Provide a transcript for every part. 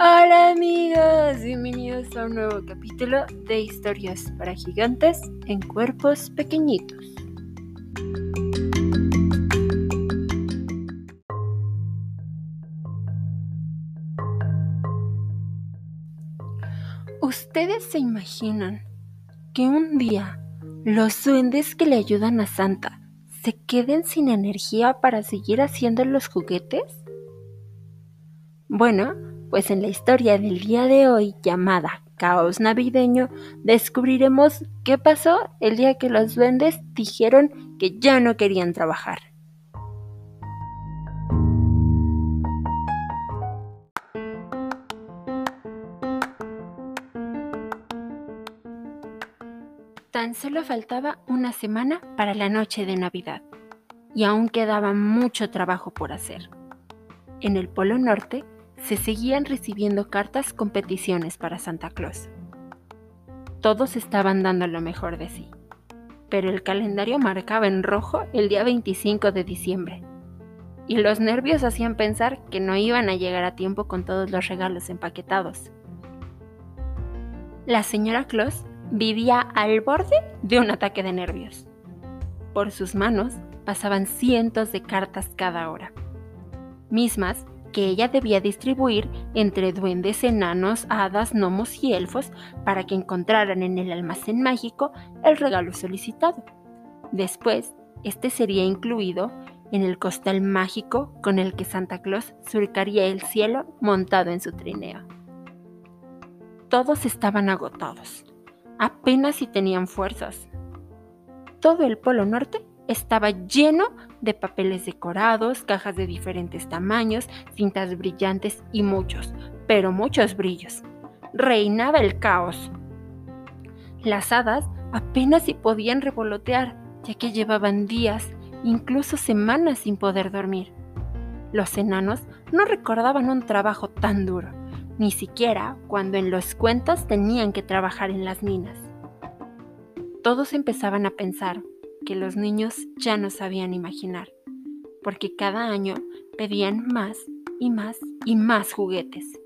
Hola amigos, bienvenidos a un nuevo capítulo de historias para gigantes en cuerpos pequeñitos. ¿Ustedes se imaginan que un día los duendes que le ayudan a Santa se queden sin energía para seguir haciendo los juguetes? Bueno, pues en la historia del día de hoy llamada Caos Navideño descubriremos qué pasó el día que los duendes dijeron que ya no querían trabajar. Tan solo faltaba una semana para la noche de Navidad y aún quedaba mucho trabajo por hacer. En el Polo Norte se seguían recibiendo cartas con peticiones para Santa Claus. Todos estaban dando lo mejor de sí, pero el calendario marcaba en rojo el día 25 de diciembre, y los nervios hacían pensar que no iban a llegar a tiempo con todos los regalos empaquetados. La señora Claus vivía al borde de un ataque de nervios. Por sus manos pasaban cientos de cartas cada hora, mismas que ella debía distribuir entre duendes, enanos, hadas, gnomos y elfos para que encontraran en el almacén mágico el regalo solicitado. Después, este sería incluido en el costal mágico con el que Santa Claus surcaría el cielo montado en su trineo. Todos estaban agotados, apenas si tenían fuerzas. Todo el Polo Norte estaba lleno de papeles decorados, cajas de diferentes tamaños, cintas brillantes y muchos, pero muchos brillos. Reinaba el caos. Las hadas apenas si podían revolotear, ya que llevaban días, incluso semanas sin poder dormir. Los enanos no recordaban un trabajo tan duro, ni siquiera cuando en los cuentos tenían que trabajar en las minas. Todos empezaban a pensar que los niños ya no sabían imaginar, porque cada año pedían más y más y más juguetes.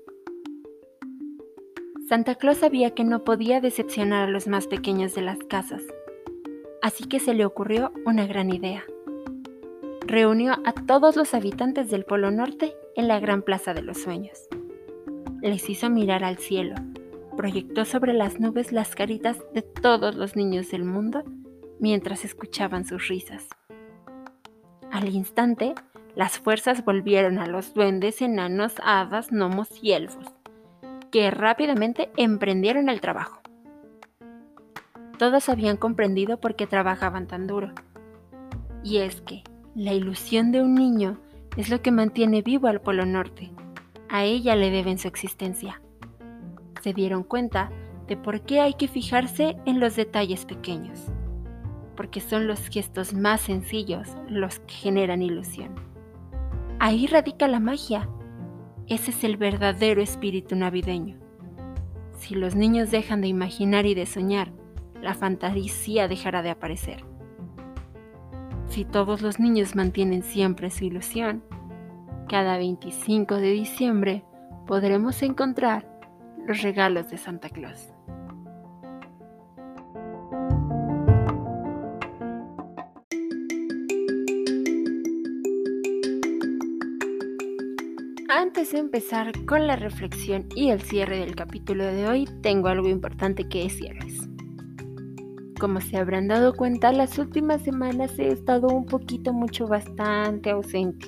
Santa Claus sabía que no podía decepcionar a los más pequeños de las casas, así que se le ocurrió una gran idea. Reunió a todos los habitantes del Polo Norte en la Gran Plaza de los Sueños. Les hizo mirar al cielo proyectó sobre las nubes las caritas de todos los niños del mundo mientras escuchaban sus risas. Al instante, las fuerzas volvieron a los duendes, enanos, hadas, gnomos y elfos, que rápidamente emprendieron el trabajo. Todos habían comprendido por qué trabajaban tan duro. Y es que la ilusión de un niño es lo que mantiene vivo al Polo Norte. A ella le deben su existencia se dieron cuenta de por qué hay que fijarse en los detalles pequeños, porque son los gestos más sencillos los que generan ilusión. Ahí radica la magia. Ese es el verdadero espíritu navideño. Si los niños dejan de imaginar y de soñar, la fantasía dejará de aparecer. Si todos los niños mantienen siempre su ilusión, cada 25 de diciembre podremos encontrar los regalos de Santa Claus. Antes de empezar con la reflexión y el cierre del capítulo de hoy, tengo algo importante que decirles. Como se habrán dado cuenta, las últimas semanas he estado un poquito mucho bastante ausente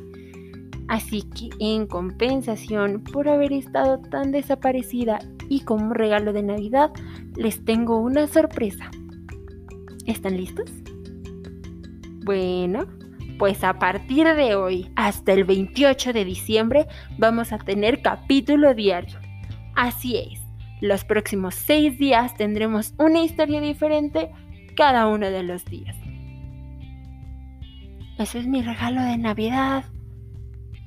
Así que en compensación por haber estado tan desaparecida y como regalo de Navidad, les tengo una sorpresa. ¿Están listos? Bueno, pues a partir de hoy hasta el 28 de diciembre vamos a tener capítulo diario. Así es, los próximos seis días tendremos una historia diferente cada uno de los días. Ese es mi regalo de Navidad.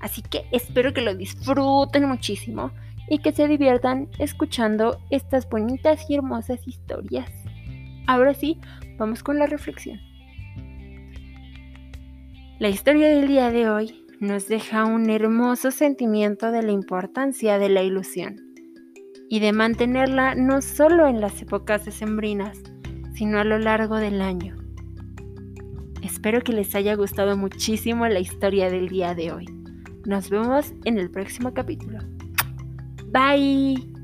Así que espero que lo disfruten muchísimo y que se diviertan escuchando estas bonitas y hermosas historias. Ahora sí, vamos con la reflexión. La historia del día de hoy nos deja un hermoso sentimiento de la importancia de la ilusión. y de mantenerla no solo en las épocas decembrinas, sino a lo largo del año. Espero que les haya gustado muchísimo la historia del día de hoy. Nos vemos en el próximo capítulo. Bye.